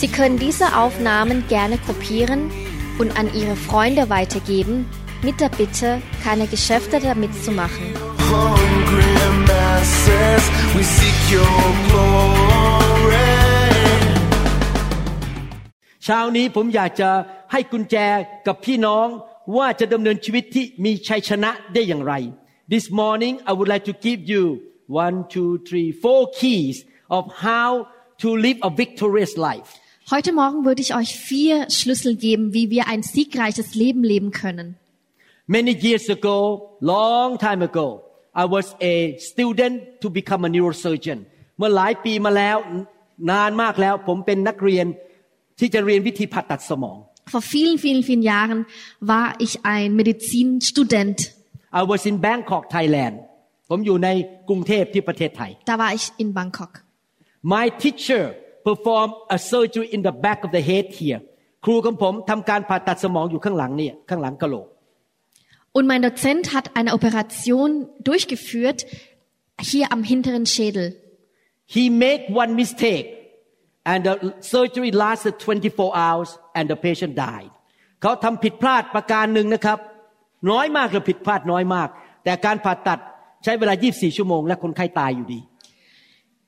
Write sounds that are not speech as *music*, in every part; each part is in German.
Sie können diese Aufnahmen gerne kopieren und an Ihre Freunde weitergeben, mit der Bitte, keine Geschäfte damit zu machen. hungry masses, we seek your glory. เช้านี้ผมอยากจะให้กุญแจกับพี่น้องว่าจะดำเนินชีวิตที่มีชัยชนะได้อย่างไร This morning I would like to give you one two three four keys of how to live a victorious life Heute Morgen würde ich euch vier Schlüssel geben, wie wir ein siegreiches Leben leben können. Many years ago long time ago I was a student to become a neurosurgeon เมื่อหลายปีมาแล้วนานมากแล้ว ผมเป็นนักเรียนที่จะเรียนวิธีผ่าตัดสมอง Vor vielen, vielen, vielen Jahren war ich ein Medizinstudent. I was in Bangkok Thailand ผมอยู่ในกรุงเทพที่ประเทศไทย Da war ich in Bangkok. My teacher performed a surgery in the back of the head here ครูของผมทำการผ่าตัดสมองอยู่ข้างหลังเนี่ยข้างหลังกะโหลก Und mein Dozent hat eine Operation durchgeführt, hier am hinteren Schädel. He made one mistake and the surgery lasted 24 hours and the patient died เขาทำผิดพลาดประการหนึ่งนะครับ น้อยมากเลยผิดพลาดน้อยมาก แต่การผ่าตัดใช้เวลา 24 ชั่วโมงและคนไข้ตายอยู่ดี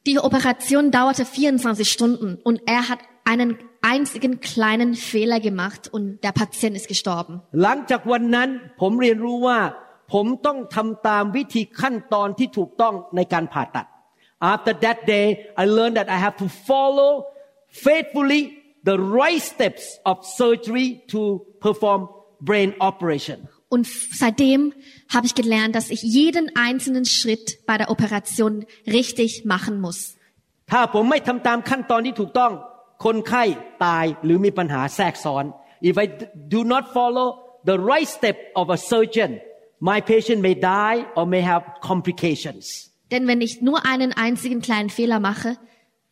Die Operation dauerte 24 Stunden und er hat einen einzigen kleinen Fehler gemacht und der Patient ist gestorben. หลังจากวันนั้นผมเรียนรู้ว่า ผมต้องทำตามวิธีขั้นตอนที่ถูกต้องในการผ่าตัด After that day I learned that I have to follow faithfully the right steps of surgery to perform brain operation und seitdem habe ich gelernt, dass ich jeden einzelnen Schritt bei der Operation richtig machen muss. If I do not follow the right step of a surgeon, my patient may die or may have complications. Denn wenn ich nur einen einzigen kleinen Fehler mache,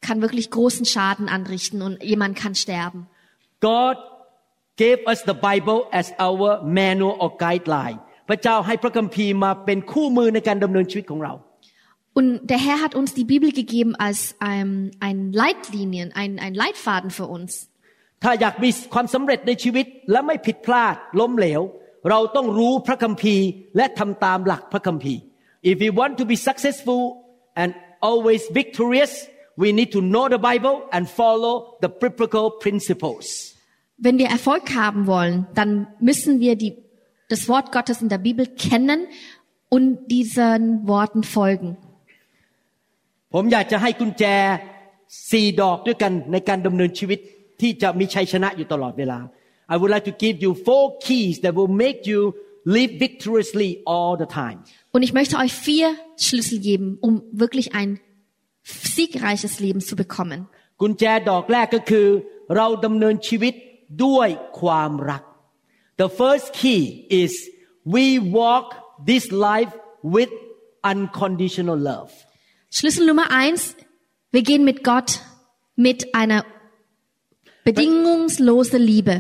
kann wirklich großen Schaden anrichten und jemand kann sterben. God gave us the Bible as our manual or guideline พระเจ้าให้พระคัมภีร์มาเป็นคู่มือในการดำเนินชีวิตของเรา Und der Herr hat uns die Bibel gegeben als ähm, ein Leitlinien, ein, ein Leitfaden für uns. ถ้าอยากมีความสำเร็จในชีวิตและไม่ผิดพลาดล้มเหลว เราต้องรู้พระคัมภีร์ และทำตามหลักพระคัมภีร์ If we want to be successful and always victorious we need to know the Bible and follow the biblical principles Wenn wir Erfolg haben wollen, dann müssen wir die, das Wort Gottes in der Bibel kennen und diesen Worten folgen. ผมอยากจะให้กุญแจสี่ดอกด้วยกันในการดำเนินชีวิตที่จะมีชัยชนะอยู่ตลอดเวลา I would like to give you four keys that will make you live victoriously all the time Und ich möchte euch vier Schlüssel geben, um wirklich ein siegreiches Leben zu bekommen. กุญแจดอกแรกก็คือ เราดำเนินชีวิต ด้วยความรัก The first key is we walk this life with unconditional love Schlüssel Nummer eins, wir gehen mit Gott mit einer bedingungslose Liebe.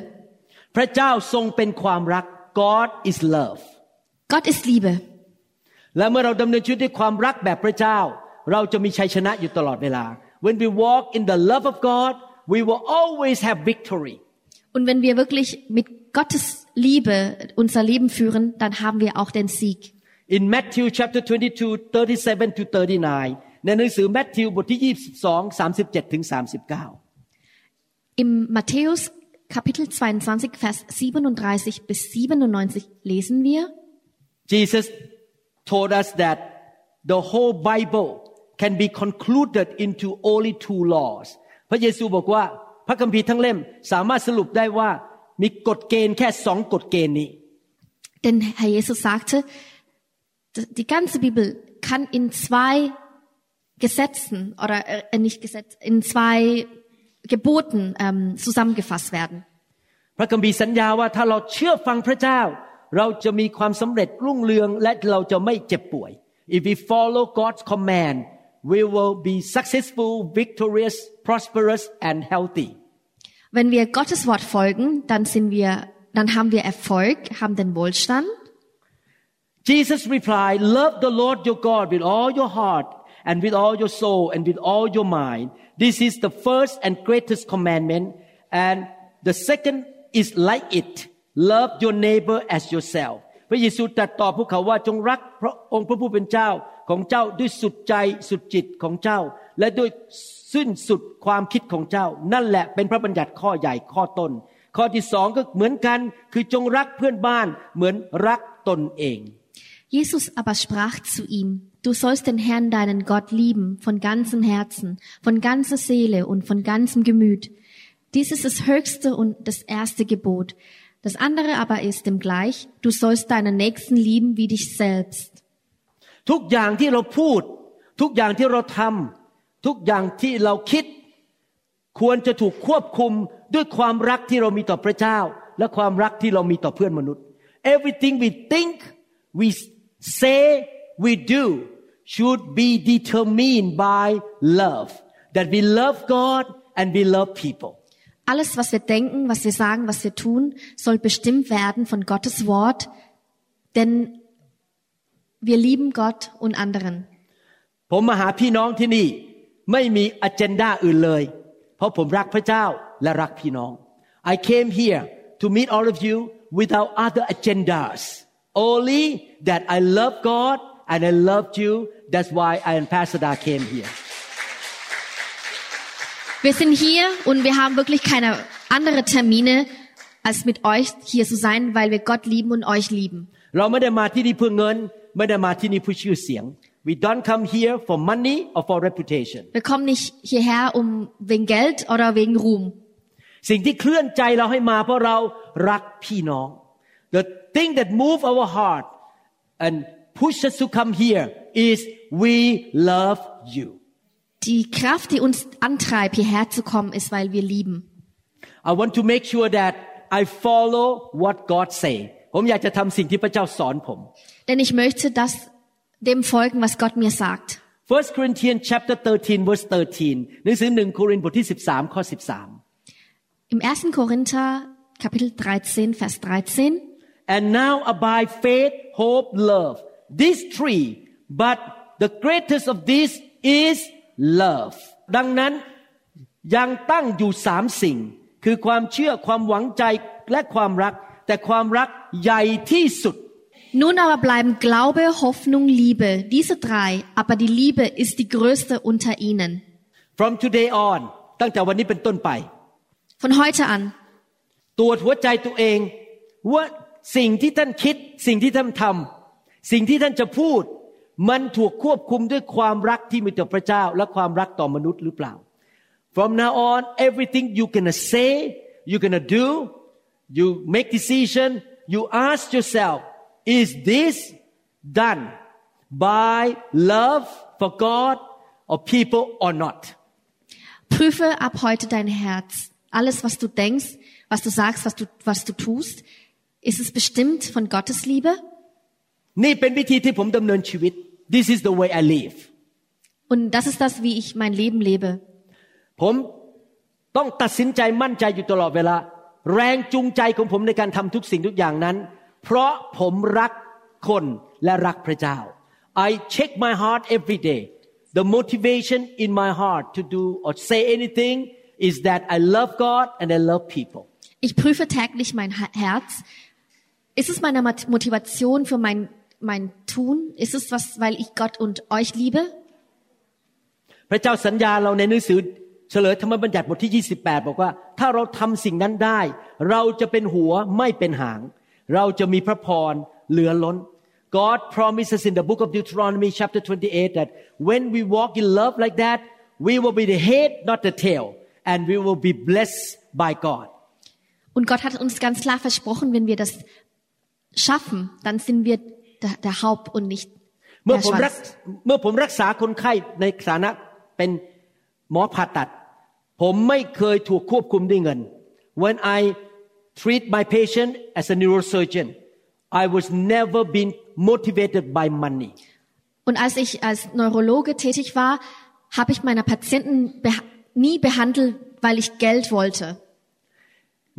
พระเจ้าทรงเป็นความรัก God is love Gott ist Liebe. และเมื่อเราดำเนินชีวิตด้วยความรักแบบพระเจ้า เราจะมีชัยชนะอยู่ตลอดเวลา When we walk in the love of God we will always have victory Und wenn wir wirklich mit Gottes Liebe unser Leben führen, dann haben wir auch den Sieg. In Matthew chapter 22 37 to 39 ในหนังสือแมทธิวบทที่ 22 37ถึง39 Im Matthäus Kapitel 22, Vers 37 bis 97 lesen wir, Jesus told us that the whole Bible can be concluded into only two laws พระเยซูบอกว่า พระคัมภีร์ทั้งเล่มสามารถสรุปได้ว่ามีกฎเกณฑ์แค่สองกฎเกณฑ์นี้ denn Herr Jesus sagte, die ganze Bibel kann in zwei Gesetzen oder äh, nicht Gesetz, in zwei Geboten ähm, zusammengefasst werden. พระคัมภีร์สัญญาว่าถ้าเราเชื่อฟังพระเจ้า เราจะมีความสำเร็จรุ่งเรืองและเราจะไม่เจ็บป่วย if we follow God's command we will be successful victorious prosperous and healthy Wenn wir Gottes Wort folgen, dann sind wir, dann haben wir Erfolg, haben den Wohlstand. Jesus replied love the Lord your God with all your heart and with all your soul and with all your mind this is the first and greatest commandment and the second is like it love your neighbor as yourself พระเยซูตรัสตอบพวกเขาว่าจงรักพระองค์พระผู้เป็นเจ้า ของเจ้าด้วยสุดใจสุดจิตของเจ้า และด้วยสิ้นสุดความคิดของเจ้า นั่นแหละเป็นพระบัญญัติข้อใหญ่ข้อต้น ข้อที่สองก็เหมือนกันคือจงรักเพื่อนบ้านเหมือนรักตนเอง Jesus aber sprach zu ihm, du sollst den Herrn deinen Gott lieben von ganzem Herzen, von ganzer Seele und von ganzem Gemüt. Dies ist das höchste und das erste Gebot. Das andere aber ist dem gleich, du sollst deinen Nächsten lieben wie dich selbst. ทุกอย่างที่เราพูด ทุกอย่างที่เราทำทุกอย่างที่เราคิด ควรจะถูกควบคุมด้วยความรักที่เรามีต่อพระเจ้า และความรักที่เรามีต่อเพื่อนมนุษย์ everything we think we say we do should be determined by love that we love God and we love people Alles, was wir denken, was wir sagen, was wir tun, soll bestimmt werden von Gottes Wort, denn wir lieben Gott und anderen. ผมมาหาพี่น้องที่นี่ ไม่มีอ g e n d a อื่นเลย เพราะผมรักพระเจ้าและรักพี่น้อง I came here to meet all of you without other agendas only that I love God and I loved you that's why I and Pastor Da came here Wir sind hier und wir haben wirklich keine andere Termine, als mit euch hier zu sein, weil wir Gott lieben und euch lieben. เราไม่ได้มาที่นี่เพื่อเงิน ไม่ได้มาที่นี่เพื่อชื่อเสียง we don't come here for money or for reputation Wir kommen nicht hierher um wegen Geld oder wegen Ruhm. สิ่งที่เคลื่อนใจเราให้มาเพราะเรารักพี่น้อง the thing that move our heart and push us to come here is we love you Die Kraft, die uns antreibt, hierher zu kommen, ist, weil wir lieben. I want to make sure that I follow what God say ผมอยากจะทำสิ่งที่พระเจ้าสอนผม Denn ich möchte das dem folgen, was Gott mir sagt. 1 Corinthians chapter 13 verse 13หนังสือหนึ่งโครินธ์บทที่13ข้อ13 Im 1. Korinther Kapitel 13, Vers 13. And now abide faith, hope, love. These three, but the greatest of these is love. ดังนั้นยังตั้งอยู่สามสิ่ง คือความเชื่อความหวังใจและความรัก แต่ความรักใหญ่ที่สุด Nun aber bleiben Glaube, Hoffnung, Liebe, diese drei, aber die Liebe ist die größte unter ihnen. from today on ตั้งแต่วันนี้เป็นต้นไป Von heute an, ตรวจหัวใจตัวเองว่าสิ่งที่ท่านคิด สิ่งที่ท่านทำสิ่งที่ท่านจะพูด มันถูกควบคุมด้วยความรักที่มีต่อพระเจ้า และความรักต่อมนุษย์หรือเปล่า from now on everything you gonna say you gonna do you make decision you ask yourself is this done by love for God or people or not prüfe ab heute dein Herz. Alles, was du denkst, was du sagst, was du, was du tust, ist es bestimmt von Gottes Liebe? นี่เป็นวิธีที่ผมดำเนินชีวิต this is the way I live Und das ist das, wie ich mein Leben lebe. ผมต้องตัดสินใจมั่นใจอยู่ตลอดเวลา แรงจูงใจของผมในการทำทุกสิ่งทุกอย่างนั้น เพราะผมรักคนและรักพระเจ้า I check my heart every day the motivation in my heart to do or say anything is that I love God and I love people Ich prüfe täglich mein Ha- Herz. Ist es meine Mot- Motivation für mein, mein Tun? Ist es was, weil ich Gott und euch liebe? พระเจ้าสัญญาเราในหนังสือเฉลยธรรมบัญญัติบทที่ 28 บอกว่า ถ้าเราทำสิ่งนั้นได้ เราจะเป็นหัวไม่เป็นหาง เราจะมีพระพรเหลือล้น God promises in the book of Deuteronomy chapter 28 that when we walk in love like that we will be the head not the tail and we will be blessed by God Und Gott hat uns ganz klar versprochen, wenn wir das schaffen, dann sind wir der, der Haupt und nicht เมื่อ der ผมรัก Schwanz. เมื่อผมรักษาคนไข้ในฐานะเป็นหมอผ่าตัด ผมไม่เคยถูกควบคุมด้วยเงิน when I treat my patient as a neurosurgeon, I was never been motivated by money. Und als ich als Neurologe tätig war, habe ich meine Patienten beh nie behandelt, weil ich Geld wollte.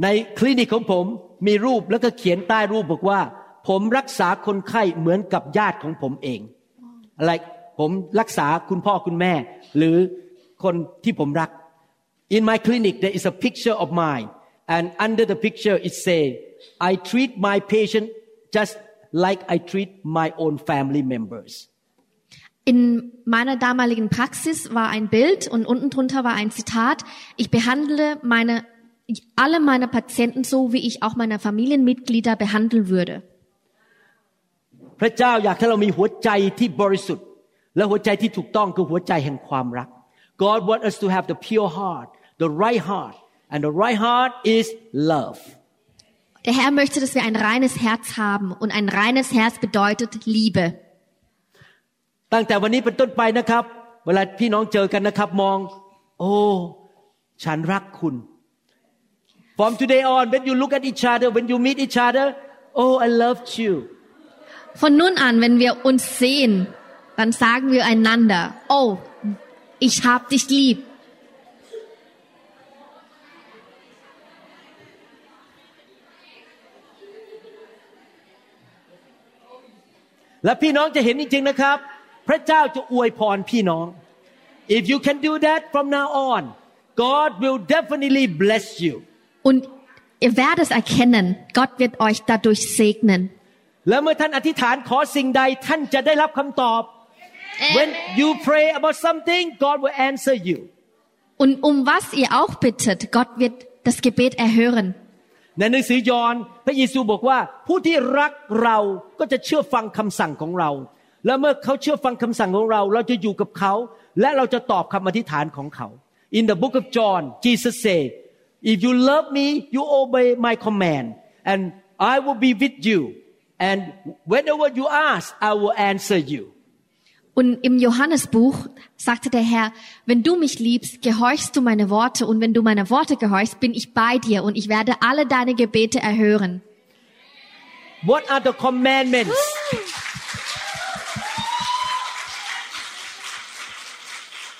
ในคลินิกของผมมีรูปแล้วก็เขียนใต้รูปบอกว่า ผมรักษาคนไข้เหมือนกับญาติของผมเอง like ผมรักษาคุณพ่อคุณแม่ หรือคนที่ผมรัก In my clinic there is a picture of mine and under the picture it say I treat my patient just like I treat my own family members In meiner damaligen Praxis war ein Bild und unten drunter war ein Zitat. Ich behandle meine, alle meine Patienten so, wie ich auch meine Familienmitglieder behandeln würde. พระเจ้าอยากให้เรามีหัวใจที่บริสุทธิ์ และหัวใจที่ถูกต้องคือหัวใจแห่งความรัก God wants us to have the pure heart the right heart and the right heart is love Der Herr möchte, dass wir ein reines Herz haben und ein reines Herz bedeutet Liebe. ตั้งแต่วันนี้เป็นต้นไปนะครับ เวลาพี่น้องเจอกันนะครับ มอง โอ้ ฉันรักคุณ From today on when you look at each other when you meet each other oh I loved you Von nun an, wenn wir uns sehen, dann sagen wir einander, oh, ich hab dich lieb. และพี่น้องจะเห็นจริงๆนะครับ พระเจ้าจะอวยพรพี่น้อง if you can do that from now on God will definitely bless you Und ihr werdet es erkennen, Gott wird euch dadurch segnen. และเมื่อท่านอธิษฐานขอสิ่งใดท่านจะได้รับคำตอบ when you pray about something God will answer you Und um was ihr auch bittet, Gott wird das Gebet erhören. ในหนังสือยอห์นพระเยซูบอกว่า ผู้ที่รักเราก็จะเชื่อฟังคำสั่งของเรา และเมื่อเขาเชื่อฟังคำสั่งของเรา เราจะอยู่กับเขา และเราจะตอบคำอธิษฐานของเขา In the book of John Jesus said if you love me you obey my command and I will be with you and whenever you ask I will answer you Und im Johannesbuch sagte der Herr, wenn du mich liebst, gehorchst du meine Worte und wenn du meine Worte gehorchst, bin ich bei dir und ich werde alle deine Gebete erhören. What are the commandments?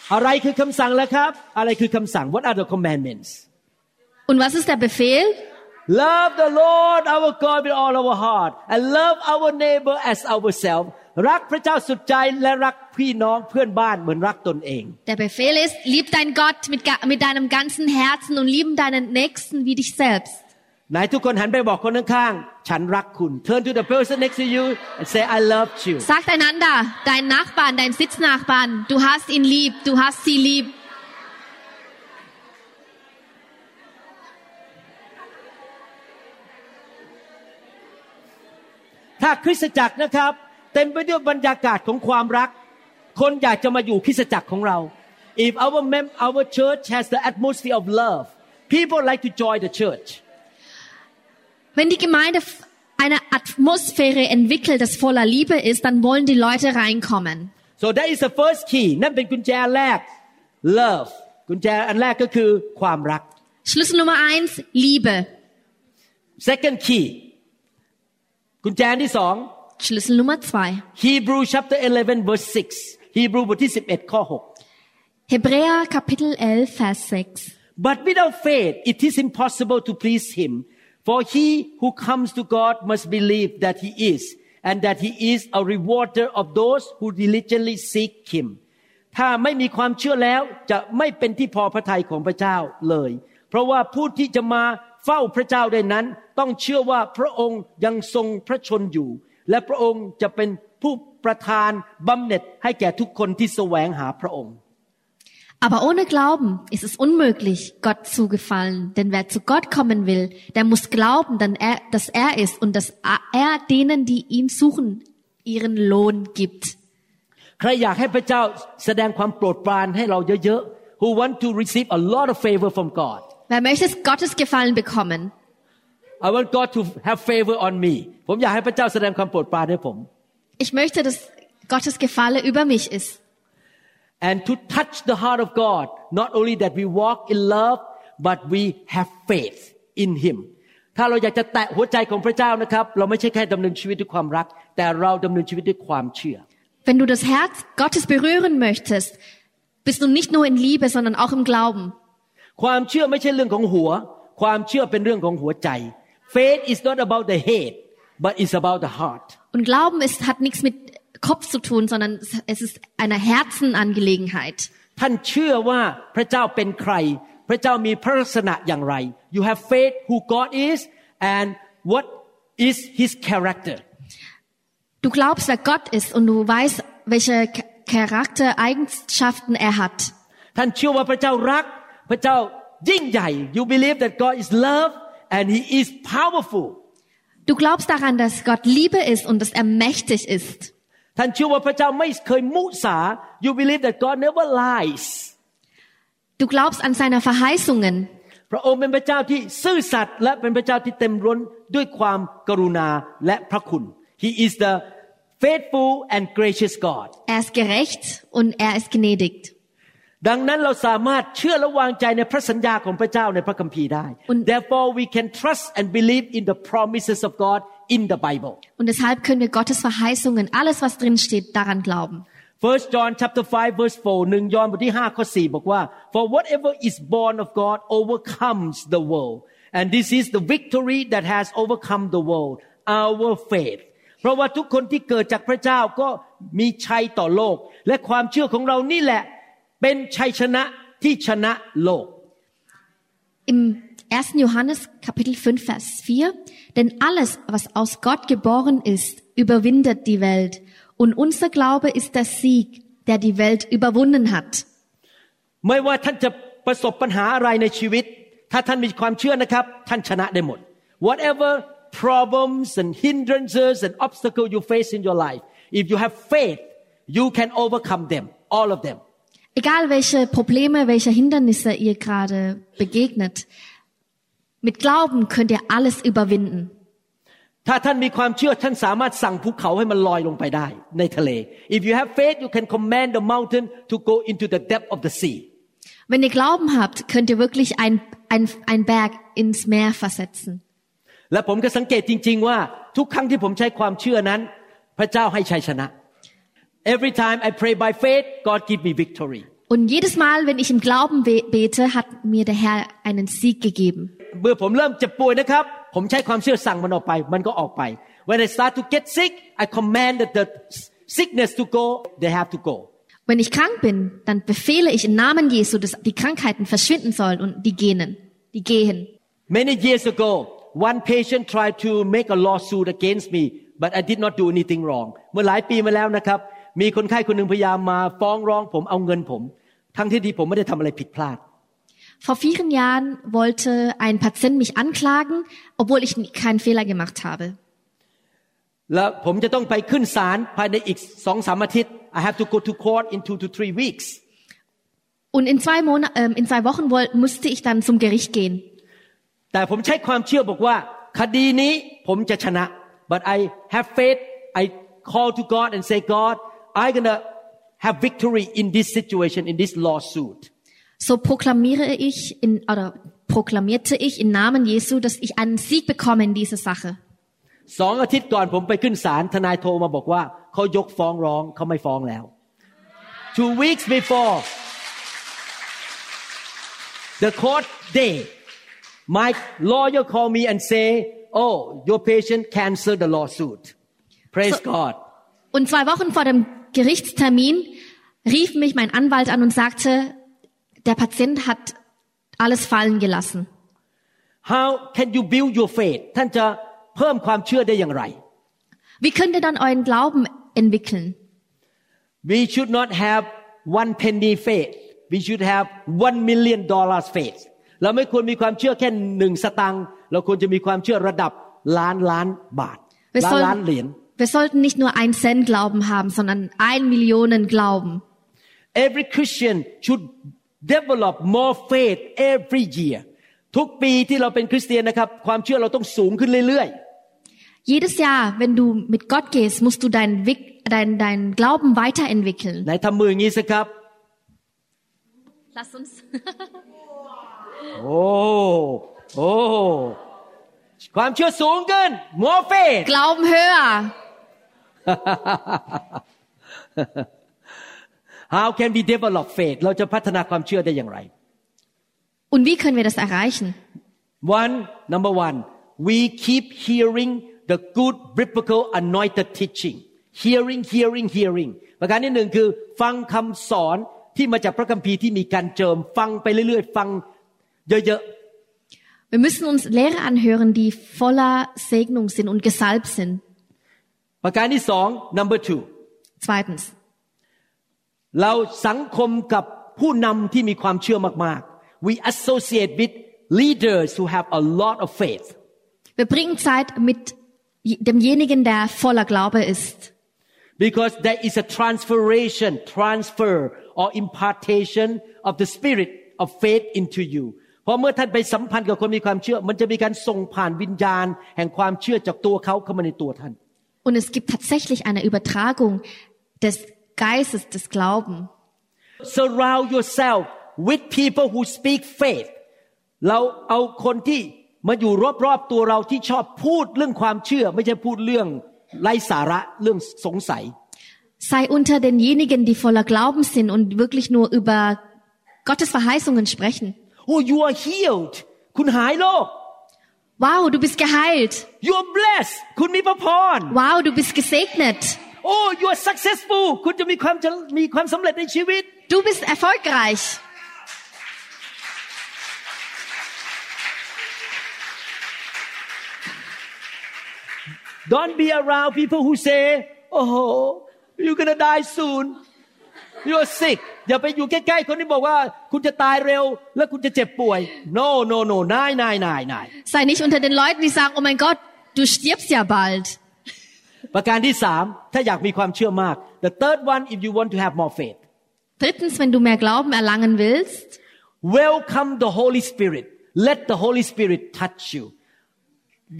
What are the commandments? Und was ist der Befehl? Love the Lord our God with all our heart and love our neighbor as ourselves. รักพระเจ้าสุดใจและรักพี่น้องเพื่อนบ้านเหมือนรักตนเอง Der Befehl ist, lieb dein Gott mit, ga- mit deinem ganzen Herzen und lieben deinen Nächsten wie dich selbst. ไหนทุกคนหันไปบอกคนข้างๆฉันรักคุณ Turn to the person next to you and say I love you Sagt einander, dein Nachbarn, dein Sitznachbarn, du hast ihn lieb, du hast sie lieb. ถ้าคริสตจักรนะครับ เต็มไปด้วยบรรยากาศของความรัก คนอยากจะมาอยู่คริสตจักรของเรา If our mem our church has the atmosphere of love people like to join the church Wenn die Gemeinde f- eine Atmosphäre entwickelt, das voller Liebe ist, dann wollen die Leute reinkommen. so that is the first key นั่นเป็นกุญแจแรก love กุญแจอันแรกก็คือความรัก Schlüssel Nummer eins, Liebe. second key กุญแจอันที่สอง Schlüssel Nummer zwei, Hebrew chapter 11 verse 6 Hebrew บทที่ 11 ข้อ 6 Hebräer Kapitel 11, Vers 6. But without faith, it is impossible to please Him. For he who comes to God must believe that He is, and that He is a rewarder of those who diligently seek Him. ถ้าไม่มีความเชื่อแล้วจะไม่เป็นที่พอพระทัยของพระเจ้าเลย เพราะว่าผู้ที่จะมาเฝ้าพระเจ้าได้นั้น ต้องเชื่อว่าพระองค์ยังทรงพระชนอยู่ และพระองค์จะเป็นผู้ประทานบำเหน็จให้แก่ทุกคนที่แสวงหาพระองค์ Aber ohne Glauben ist es unmöglich, Gott zu gefallen. Denn wer zu Gott kommen will, der muss glauben, dann er, dass er ist und dass er denen, die ihn suchen, ihren Lohn gibt. ใครอยากให้พระเจ้าแสดงความโปรดปรานให้เราเยอะๆ who want to receive a lot of favor from God Wer möchte Gottes Gefallen bekommen? I want God to have favor on me ผมอยากให้พระเจ้าแสดงความโปรดปรานให้ผม Ich möchte, dass Gottes Gefallen über mich ist. and to touch the heart of God not only that we walk in love but we have faith in Him ถ้าเราอยากจะแตะหัวใจของพระเจ้านะครับ เราไม่ใช่แค่ดำเนินชีวิตด้วยความรัก แต่เราดำเนินชีวิตด้วยความเชื่อ Wenn du das Herz Gottes berühren möchtest, bist du nicht nur in Liebe, sondern auch im Glauben. ความเชื่อไม่ใช่เรื่องของหัว ความเชื่อเป็นเรื่องของหัวใจ Faith is not about the head but it's about the heart Und Glauben ist, hat nichts mit Kopf zu tun, sondern es ist eine Herzenangelegenheit. ท่านเชื่อว่าพระเจ้าเป็นใคร พระเจ้ามีพระลักษณะอย่างไร You have faith who God is and what is His character Du glaubst, wer Gott ist und du weißt, welche K- Charaktereigenschaften er hat. ท่านเชื่อว่าพระเจ้ารัก พระเจ้ายิ่งใหญ่ You believe that God is love and He is powerful Du glaubst daran, dass Gott Liebe ist und dass er mächtig ist. ท่านเชื่อว่าพระเจ้าไม่เคยมุสา You believe that God never lies Du glaubst an seine Verheißungen. พระองค์เป็นพระเจ้าที่ซื่อสัตย์และเป็นพระเจ้าที่เต็มล้นด้วยความกรุณาและพระคุณ He is the faithful and gracious God Er ist gerecht und er ist gnädigt. ดังนั้นเราสามารถเชื่อและวางใจในพระสัญญาของพระเจ้าในพระคัมภีร์ได้ Und- Therefore we can trust and believe in the promises of God in the Bible Und deshalb können wir Gottes Verheißungen, alles was drin steht, daran glauben. First John chapter 5 verse 4หนึ่งยอห์นบทที่5ข้อ4บอกว่า For whatever is born of God overcomes the world and this is the victory that has overcome the world our faith เพราะว่าทุกคนที่เกิดจากพระเจ้าก็มีชัยต่อโลก และความเชื่อของเรานี่แหละ เป็นชัยชนะที่ชนะโลก Im 1. Johannes Kapitel 5, Vers 4, denn alles, was aus Gott geboren ist, überwindet die Welt. Und unser Glaube ist der Sieg, der die Welt überwunden hat. ไม่ว่าท่านจะประสบปัญหาอะไรในชีวิต ถ้าท่านมีความเชื่อนะครับ ท่านชนะได้หมด whatever problems and hindrances and obstacles you face in your life if you have faith you can overcome them all of them Egal welche Probleme, welche Hindernisse ihr gerade begegnet, mit Glauben könnt ihr alles überwinden. ถ้าท่านมีความเชื่อท่านสามารถสั่งภูเขาให้มันลอยลงไปได้ในทะเล if you have faith you can command the mountain to go into the depth of the sea Wenn ihr Glauben habt, könnt ihr wirklich ein, ein, ein Berg ins Meer versetzen. และผมก็สังเกตจริง ๆ ว่าทุกครั้งที่ผมใช้ความเชื่อนั้น พระเจ้าให้ชัยชนะ every time I pray by faith God give me victory Und jedes Mal, wenn ich im Glauben be- bete, hat mir der Herr einen Sieg gegeben. เมื่อผมเริ่มเจ็บป่วยนะครับ ผมใช้ความเชื่อสั่งมันออกไป มันก็ออกไป when I start to get sick I command that the sickness to go they have to go Wenn ich krank bin, dann befehle ich im Namen Jesu, dass die Krankheiten verschwinden sollen und die gehen, die gehen. many years ago one patient tried to make a lawsuit against me but I did not do anything wrong เมื่อหลายปีมาแล้วนะครับ มีคนไข้คนหนึ่งพยายามมาฟ้องร้องผมเอาเงินผม ทั้งที่ดีผมไม่ได้ทำอะไรผิดพลาด Vor vielen Jahren wollte ein Patient mich anklagen, obwohl ich keinen Fehler gemacht habe. แล้วผมจะต้องไปขึ้นศาลภายในอีกสองสามอาทิตย์ I have to go to court in two to three weeks Und in zwei Monaten, ähm, in zwei Wochen woll- musste ich dann zum Gericht gehen. แต่ผมใช้ความเชื่อบอกว่าคดีนี้ผมจะชนะ but I have faith I call to God and say God I gonna have victory in this situation in this lawsuit So proklamiere ich in, oder proklamierte ich im Namen Jesu, dass ich einen Sieg bekomme in dieser Sache. สองอาทิตย์ก่อนผมไปขึ้นศาลทนายโทรมาบอกว่าเขายกฟ้องร้องเขาไม่ฟ้องแล้ว two weeks before the court day my lawyer call me and say oh your patient cancel the lawsuit praise So- God Und zwei Wochen vor dem Gerichtstermin rief mich mein Anwalt an und sagte, der Patient hat alles fallen gelassen. how can you build your faith ท่านจะเพิ่มความเชื่อได้อย่างไร Wie könnt ihr dann euren Glauben entwickeln? we should not have one penny faith we should have one million dollars faith เราไม่ควรมีความเชื่อแค่หนึ่งสตังค์เราควรจะมีความเชื่อระดับล้านล้านบาท Wir ล้านล้าน sollten, เหรียญ wir sollten nicht nur ein Cent Glauben haben, sondern ein Millionen Glauben. every Christian should develop more faith every year ทุกปีที่เราเป็นคริสเตียนนะครับ ความเชื่อเราต้องสูงขึ้นเรื่อย Jedes Jahr, wenn du mit Gott gehst, musst du deinen Wick- dein, dein Glauben weiterentwickeln. ๆไหนทำมืออย่างนี้สิครับ Lass uns. *laughs* โอ้โอ้ ความเชื่อสูงขึ้น more faith Glauben höher. How can we develop faith เราจะพัฒนาความเชื่อได้อย่างไร Und wie können wir das erreichen? one number one we keep hearing the good biblical anointed teaching hearing hearing hearing ประการที่หนึ่งคือ ฟังคำสอนที่มาจากพระคัมภีร์ที่มีการเจิม ฟังไปเรื่อยๆ ฟังเยอะ Wir müssen uns Lehre anhören, die voller Segnung sind und gesalbt sind. ๆประการที่สอง number two Zweitens, เราสังคมกับผู้นำที่มีความเชื่อมากๆ we associate with leaders who have a lot of faith wir bringen Zeit mit demjenigen, der voller Glaube ist. because there is a transferation transfer or impartation of the spirit of faith into you เพราะเมื่อท่านไปสัมพันธ์กับคนมีความเชื่อ มันจะมีการส่งผ่านวิญญาณ แห่งความเชื่อจากตัวเขาเข้ามาในตัวท่าน Und es gibt tatsächlich eine Übertragung des Geistes, des Glauben. surround yourself with people who speak faith เราเอาคนที่มาอยู่รอบๆตัวเราที่ชอบพูดเรื่องความเชื่อ ไม่ใช่พูดเรื่องไร้สาระเรื่องสงสัย Sei unter denjenigen, die voller Glauben sind und wirklich nur über Gottes Verheißungen sprechen. oh you are healed คุณหายโรค Wow, du bist geheilt. you are blessed คุณมีพระพร Wow, du bist gesegnet. oh you are successful คุณจะมีความจะมีความสำเร็จในชีวิต Du bist erfolgreich. don't be around people who say oh you're gonna die soon you're sick อย่าไปอยู่ใกล้ๆคนที่บอกว่าคุณจะตายเร็วและคุณจะเจ็บป่วย no no no นายนายนายนาย Sei nicht unter den Leuten, die sagen, oh mein Gott, du stirbst ja bald. ประการที่สามถ้าอยากมีความเชื่อมาก the third one if you want to have more faith Drittens, wenn du mehr Glauben erlangen willst, welcome the Holy Spirit let the Holy Spirit touch you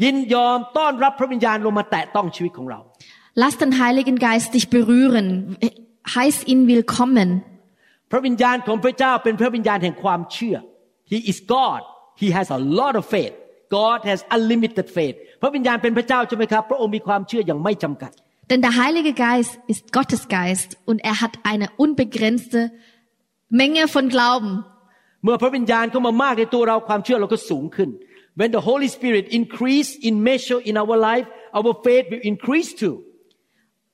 ยินยอมต้อนรับพระวิญญาณลงมาแตะต้องชีวิตของเรา lass den Heiligen Geist dich berühren. Heiß ihn willkommen. พระวิญญาณของพระเจ้าเป็นพระวิญญาณแห่งความเชื่อ He is God He has a lot of faith God has unlimited faith พระวิญญาณเป็นพระเจ้าใช่ไหมครับ พระองค์มีความเชื่ออย่างไม่จำกัด Denn der Heilige Geist ist Gottes Geist und er hat eine unbegrenzte Menge von Glauben. เมื่อพระวิญญาณเข้ามามากในตัวเราความเชื่อเราก็สูงขึ้น When the Holy Spirit increase in measure in our life our faith will increase too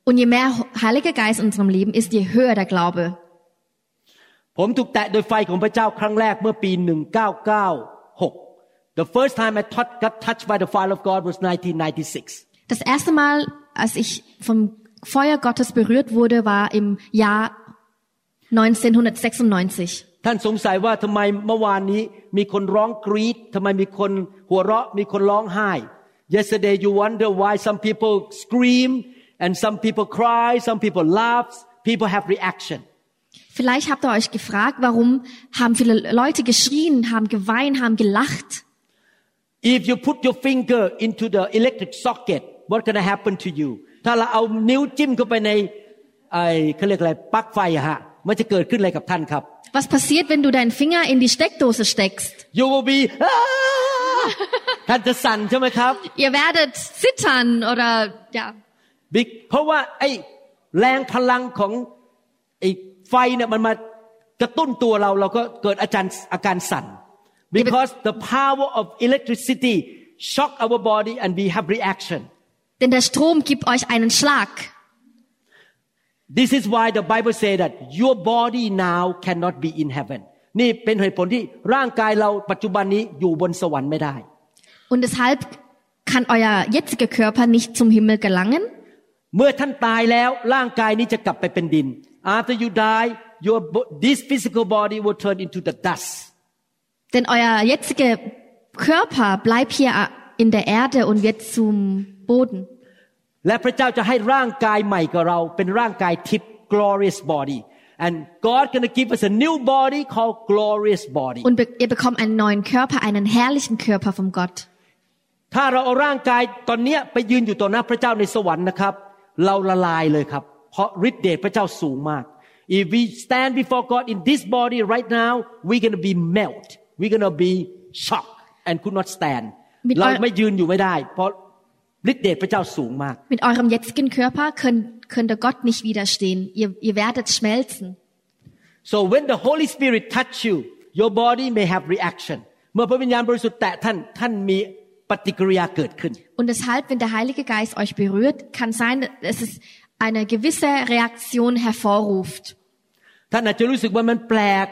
Und je mehr Heiliger Geist in unserem Leben ist, je höher der Glaube. ผมถูกแตะโดยไฟของพระเจ้าครั้งแรกเมื่อปี 1996 The first time I touch, got touched by the fire of God was 1996 Das erste Mal, als ich vom Feuer Gottes berührt wurde, war im Jahr 1996. ท่านสงสัยว่าทำไมเมื่อวานนี้มีคนร้องกรีดทำไมมีคนหัวเราะมีคนร้องไห้ Yesterday you wonder why some people scream and some people cry some people laugh people have reaction Vielleicht habt ihr euch gefragt, warum haben viele Leute geschrien, haben geweint, haben gelacht. If you put your finger into the electric socket what gonna happen to you ถ้าเราเอานิ้วจิ้มเข้าไปในไอ้เขาเรียกอะไรปลั๊กไฟอะฮะมันจะเกิดขึ้นอะไรกับท่านครับ Was passiert, wenn du deinen Finger in die Steckdose steckst? You will be *laughs* ท่านจะสั่นใช่ไหมครับ Ihr werdet zittern oder ja. Big- เพราะว่าไอ้แรงพลังของไอ้ ไฟเนี่ยมันมากระตุ้นตัวเราเราก็เกิดอาการอาการสั่น because the power of electricity shock our body and we have reaction Denn der Strom gibt euch einen Schlag. this is why the Bible say that your body now cannot be in heaven นี่เป็นเหตุผลที่ร่างกายเราปัจจุบันนี้อยู่บนสวรรค์ไม่ได้ Und deshalb kann euer jetziger Körper nicht zum Himmel gelangen. เมื่อท่านตายแล้วร่างกายนี้จะกลับไปเป็นดิน after you die your bo- this physical body will turn into the dust Denn euer jetziger Körper bleibt hier in der Erde und wird zum Boden. และพระเจ้าจะให้ร่างกายใหม่กับเราเป็นร่างกายทิพย์ glorious body and God gonna give us a new body called glorious body Und be- ihr bekommt einen neuen Körper, einen herrlichen Körper vom Gott. ถ้าเราเอาร่างกายตอนเนี้ยไปยืนอยู่ต่อหน้าพระเจ้าในสวรรค์นะครับ เราละลายเลยครับ เพราะฤทธิเดชพระเจ้าสูงมาก if we stand before God in this body right now we're gonna be melt we're gonna be shocked and could not stand Mit เรา eu- ไม่ยืนอยู่ไม่ได้ เพราะฤทธิเดชพระเจ้าสูงมาก Mit eurem jetzigen Körper könnt, könnt ihr Gott nicht widerstehen. Ihr, ihr werdet schmelzen. so when the Holy Spirit touch you your body may have reaction เมื่อพระวิญญาณบริสุทธิ์แตะท่านท่านมีปฏิกิริยาเกิดขึ้น Und deshalb, wenn der Heilige Geist euch berührt, kann sein, dass es eine gewisse Reaktion hervorruft. ท่านอาจจะรู้สึกว่ามันแปลก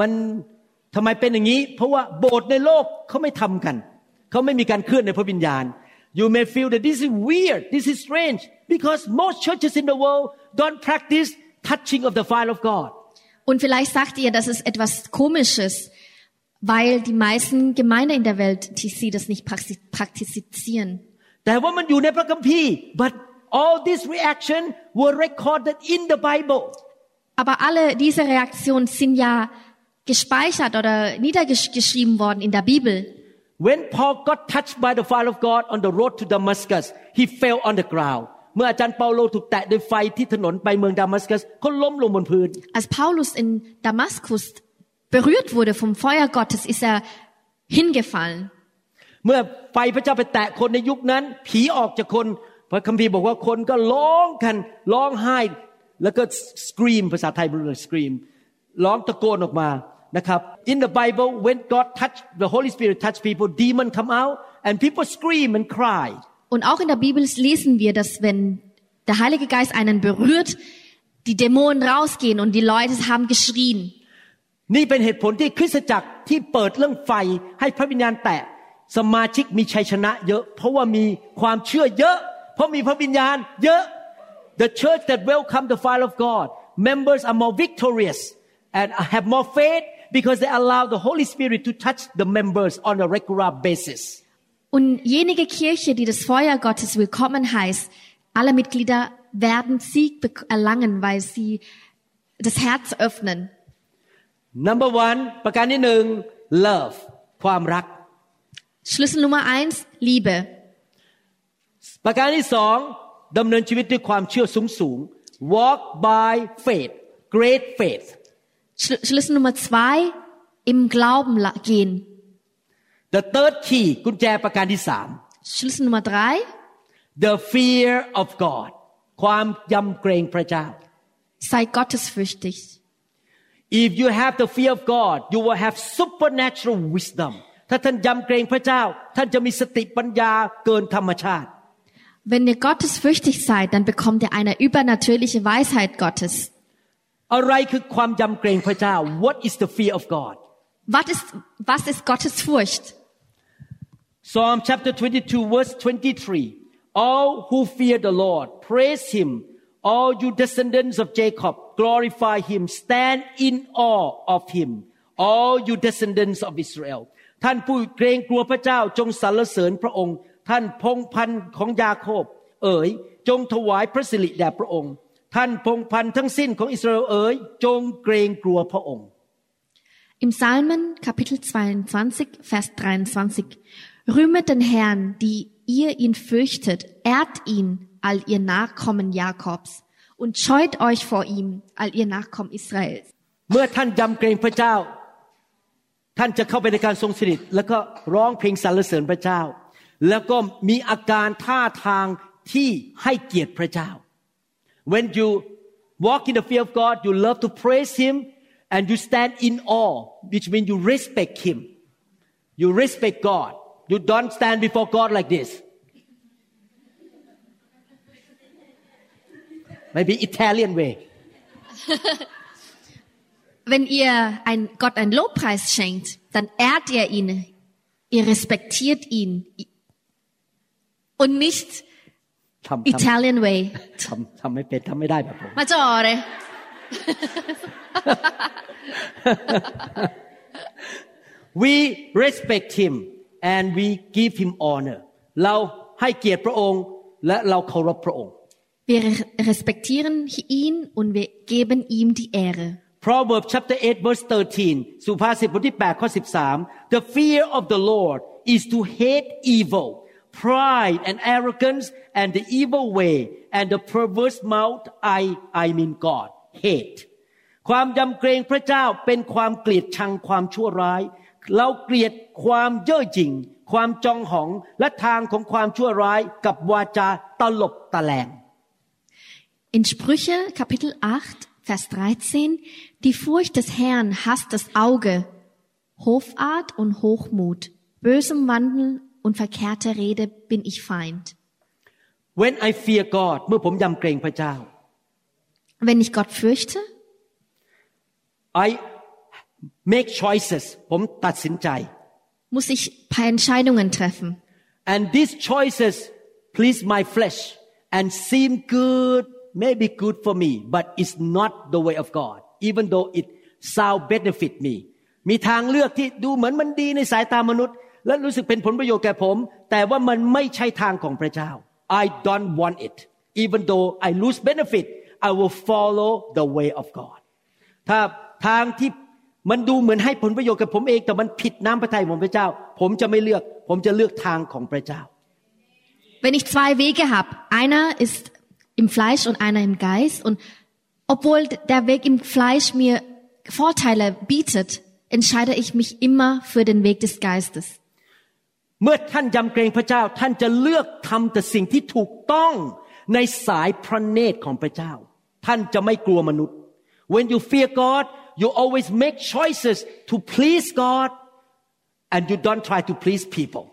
มันทำไมเป็นอย่างนี้ เพราะว่าโบสถ์ในโลกเขาไม่ทำกัน เขาไม่มีการเคลื่อนในพระวิญญาณ you may feel that this is weird this is strange because most churches in the world don't practice touching of the fire of God Und vielleicht sagt ihr, das ist etwas Komisches, weil die meisten Gemeinden in der Welt, die sie das nicht praxi- praktizieren. แต่ว่ามันอยู่ในพระคัมภีร์ but all this reaction were recorded in the Bible Aber alle diese Reaktionen sind ja gespeichert oder niedergeschrieben worden in der Bibel. when Paul got touched by the fire of God on the road to Damascus he fell on the ground เมื่ออาจารย์เปาโลถูกแตะด้วยไฟที่ถนนไปเมืองดามัสกัสเขาล้มลงบนพื้น Als Paulus in Damaskus berührt wurde vom Feuer Gottes, ist er hingefallen. เมื่อไฟพระเจ้าไปแตะคนในยุคนั้น ผีออกจากคน พระคัมภีร์บอกว่าคนก็ร้องกันร้องไห้ แล้วก็ scream ภาษาไทยไม่รู้เลย scream ร้องตะโกนออกมานะครับ in the Bible when God touch the Holy Spirit touch people demon come out and people scream and cry Und auch in der Bibel lesen wir, dass wenn der Heilige Geist einen berührt, die Dämonen rausgehen und die Leute haben geschrien. นี่เป็นเหตุผลที่คริสตจักรที่เปิดเรื่องไฟให้พระวิญญาณแตะสมาชิกมีชัยชนะเยอะ เพราะว่ามีความเชื่อเยอะ เพราะมีพระวิญญาณเยอะ The church that welcome the fire of God members are more victorious and have more faith because they allow the Holy Spirit to touch the members on a regular basis Und jenige Kirche, die das Feuer Gottes willkommen heißt, alle Mitglieder werden Sieg bek- erlangen, weil sie das Herz öffnen. Number one ประการที่หนึ่ง love ความรัก Schlüssel Nummer eins, Liebe. ประการที่สองดำเนินชีวิตด้วยความเชื่อสูงสูง walk by faith great faith Schl Schlüssel Nummer zwei, im Glauben la- gehen. the third key กุญแจประการที่สาม Schlüssel Nummer drei, the fear of God ความยำเกรงพระเจ้า sei gottesfürchtig. if you have the fear of God you will have supernatural wisdom ถ้าท่านยำเกรงพระเจ้า ท่านจะมีสติปัญญาเกินธรรมชาติ Wenn ihr gottesfürchtig seid, dann bekommt ihr eine übernatürliche Weisheit Gottes. อะไรคือความยำเกรงพระเจ้า what is the fear of God Was ist, was ist Gottes Furcht? Psalm chapter 22 verse 23 all who fear the Lord praise him all you descendants of Jacob glorify him stand in awe of him all you descendants of Israel ท่านผู้เกรงกลัวพระเจ้าจงสรรเสริญพระองค์ ท่านพงศ์พันธุ์ของยาโคบ เอ๋ย จงถวายพระสิริแด่พระองค์ ท่านพงศ์พันธุ์ทั้งสิ้นของอิสราเอลเอ๋ย จงเกรงกลัวพระองค์ Im Psalmen Kapitel 22, Vers 23. Rühmet den Herrn, die ihr ihn fürchtet, ehrt ihn, all ihr Nachkommen Jakobs, und scheut euch vor ihm, all ihr Nachkommen Israels. เมื่อท่านยำเกรงพระเจ้า ท่านจะเข้าไปในการทรงสถิตแล้วก็ร้องเพลงสรรเสริญพระเจ้า แล้วก็มีอาการท่าทางที่ให้เกียรติพระเจ้า when you walk in the fear of God you love to praise Him and you stand in awe which means you respect Him you respect God you don't stand before God like this maybe Italian way *laughs* Wenn ihr ein, Gott einen Lobpreis schenkt, dann ehrt ihr ihn, ihr respektiert ihn und nicht ทำทำ Italian way. ทำทำไม่เป็นทำไม่ได้แบบผม Ma giore. *laughs* we respect him and we give him honor เราให้เกียรติพระองค์ และเราเคารพพระองค์ Wir re- respektieren ihn und wir geben ihm die Ehre. Proverbs chapter 8 verse 13 สุภาษิตบทที่8ข้อ13 The fear of the Lord is to hate evil Pride and arrogance and the evil way and the perverse mouth I I mean God hate ความยำเกรงพระเจ้าเป็นความเกลียดชังความชั่วร้าย เราเกลียดความเย่อหยิ่ง ความจองหองและทางของความชั่วร้ายกับวาจาตลบตะแลง In Sprüche Kapitel 8, Vers 13, die Furcht des Herrn hasst das Auge, Hoffart und Hochmut, bösem Wandel und verkehrte Rede bin ich Feind. When I fear God เมื่อผมยำเกรงพระเจ้า Wenn ich Gott fürchte, I make choices ผมตัดสินใจ muss ich ein paar Entscheidungen treffen. and these choices please my flesh and seem good maybe good for me but it's not the way of God even though it sound benefit me มีทางเลือกที่ดูเหมือนมันดีในสายตามนุษย์ และรู้สึกเป็นผลประโยชน์แก่ผม แต่ว่ามันไม่ใช่ทางของพระเจ้า I don't want it even though I lose benefit I will follow the way of God ถ้าทางที่มันดูเหมือนให้ผลประโยชน์กับผมเอง แต่มันผิดน้ำพระทัยของพระเจ้า ผมจะไม่เลือก ผมจะเลือกทางของพระเจ้า Wenn ich zwei Wege habe, einer ist im Fleisch und einer im Geist und obwohl der Weg im Fleisch mir Vorteile bietet, entscheide ich mich immer für den Weg des Geistes. เมื่อท่านยำเกรงพระเจ้าท่านจะเลือกทำแต่สิ่งที่ถูกต้องในสายพระเนตรของพระเจ้า ท่านจะไม่กลัวมนุษย์ When you fear God you always make choices to please God and you don't try to please people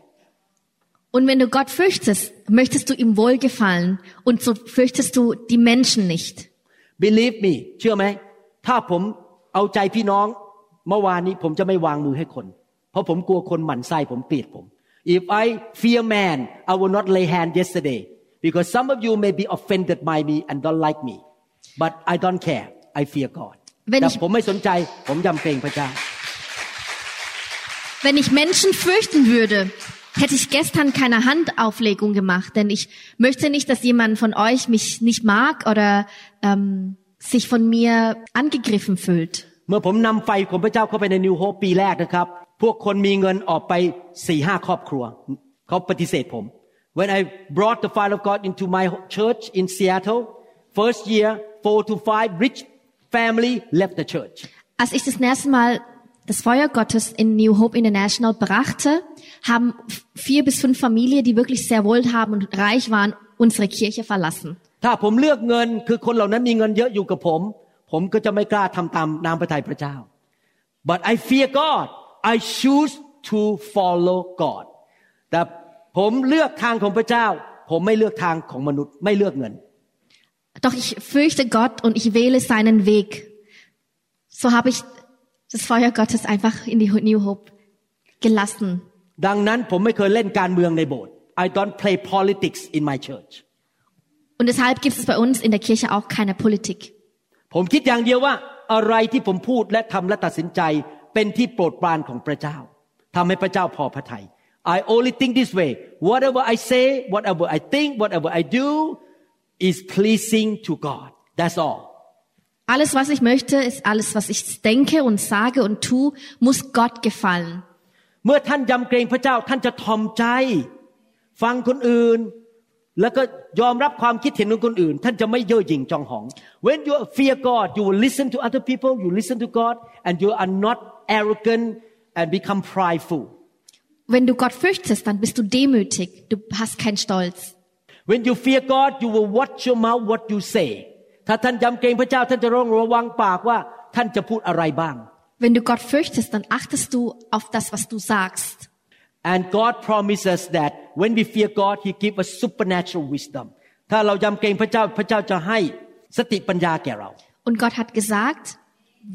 Und wenn du Gott fürchtest, möchtest du ihm wohlgefallen und so fürchtest du die Menschen nicht. Believe me เชื่อไหมถ้าผมเอาใจพี่น้องเมื่อวานนี้ผมจะไม่วางมือให้คน เพราะผมกลัวคนหมั่นไส้ผมเกลียดผม If I fear man I will not lay hand yesterday because some of you may be offended by me and don't like me but I don't care I fear God Wenn แต่ ich- ผมไม่สนใจ ผมยำเกรงพระเจ้า Wenn ich Menschen fürchten würde, hätte ich gestern keine Handauflegung gemacht, denn ich möchte nicht, dass jemand von euch mich nicht mag oder ähm, sich von mir angegriffen fühlt. เมื่อผมนำไฟของพระเจ้าเข้าไปในนิวโฮปปีแรกนะครับ พวกคนมีเงินออกไปสี่ห้าครอบครัว เขาปฏิเสธผม when I brought the fire of God into my church in Seattle first year four to five rich family left the church als ich das erste Mal das Feuer Gottes in New Hope International brachte, haben vier bis fünf Familien, die wirklich sehr wohlhabend und reich waren, unsere Kirche verlassen. ถ้าผมเลือกเงินคือคนเหล่านั้นมีเงินเยอะอยู่กับผมผมก็จะไม่กล้าทำตามนามพระทัยพระเจ้า But I fear God I choose to follow God แต่ผมเลือกทางของพระเจ้า ผมไม่เลือกทางของมนุษย์ ไม่เลือกเงิน Doch ich fürchte Gott und ich wähle seinen Weg. So habe ich das Feuer Gottes einfach in die New Hope gelassen. ดังนั้นผมไม่เคยเล่นการเมืองในโบสถ์ I don't play politics in my church Und deshalb gibt es bei uns in der Kirche auch keine Politik. ผมคิดอย่างเดียวว่าอะไรที่ผมพูดและทำและตัดสินใจ เป็นที่โปรดปรานของพระเจ้าทำให้พระเจ้าพอพระทยัย I only think this way whatever I say whatever I think whatever I do is pleasing to God that's all Alles, was ich möchte, ist alles, was ich denke und sage und tue, muss Gott gefallen. เมื่อท่านยำเกรงพระเจ้าท่านจะทอมใจ ฟังคนอื่น แล้วก็ยอมรับความคิดเห็นของคนอื่น ท่านจะไม่เย่อหยิ่งจองหอง When you fear God you will listen to other people you listen to God and you are not arrogant and become prideful Wenn du Gott fürchtest, dann bist du demütig. Du hast keinen Stolz. When you fear God you will watch your mouth what you say ถ้าท่านยำเกรงพระเจ้าท่านจะร้องระวังปากว่าท่านจะพูดอะไรบ้าง Wenn du Gott fürchtest, dann achtest du auf das, was du sagst. And God promises that when we fear God He give us supernatural wisdom ถ้าเรายำเกรงพระเจ้าพระเจ้าจะให้สติปัญญาแก่เรา Und Gott hat gesagt,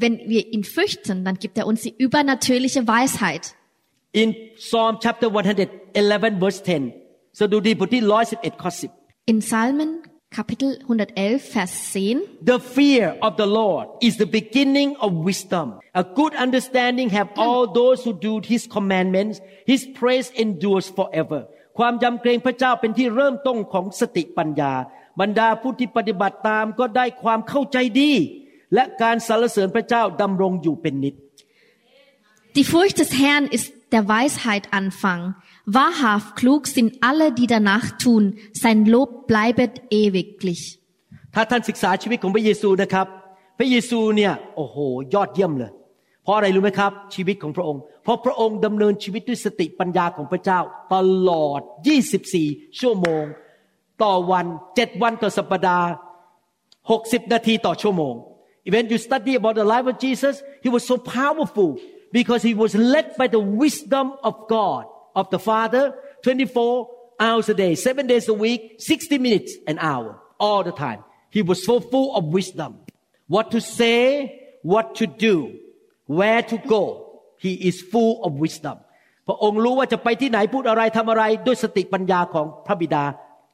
wenn wir ihn fürchten, dann gibt er uns die übernatürliche Weisheit. In Psalm chapter 111 verse 10 สดุดีบทที่111ข้อ10 In Psalmen Kapitel 111, Vers 10. The fear of the Lord is the beginning of wisdom. A good understanding have all those who do His commandments. His praise endures forever. ความยำเกรงพระเจ้าเป็นที่เริ่มต้นของสติปัญญา บรรดาผู้ที่ปฏิบัติตามก็ได้ความเข้าใจดี และการสรรเสริญพระเจ้าดำรงอยู่เป็นนิจ Die Furcht des Herrn ist der Weisheit Anfang. Wahrhaft klug sind alle, die danach tun. Sein Lob bleibet ewiglich. ถ้าท่านศึกษาชีวิตของพระเยซูนะครับ พระเยซูเนี่ยโอ้โหยอดเยี่ยมเลย เพราะอะไรรู้ไหมครับ ชีวิตของพระองค์ เพราะพระองค์ดำเนินชีวิตด้วยสติปัญญาของพระเจ้า ตลอด 24 ชั่วโมง ต่อวันเจ็ดวันต่อสัปดาห์ 60 นาทีต่อชั่วโมง When you study about the life of Jesus he was so powerful because he was led by the wisdom of God of the Father 24 hours a day seven days a week 60 minutes an hour all the time he was so full of wisdom what to say what to do where to go he is full of wisdom พระองค์รู้ว่าจะไปที่ไหนพูดอะไรทำอะไรด้วยสติปัญญาของพระบิดา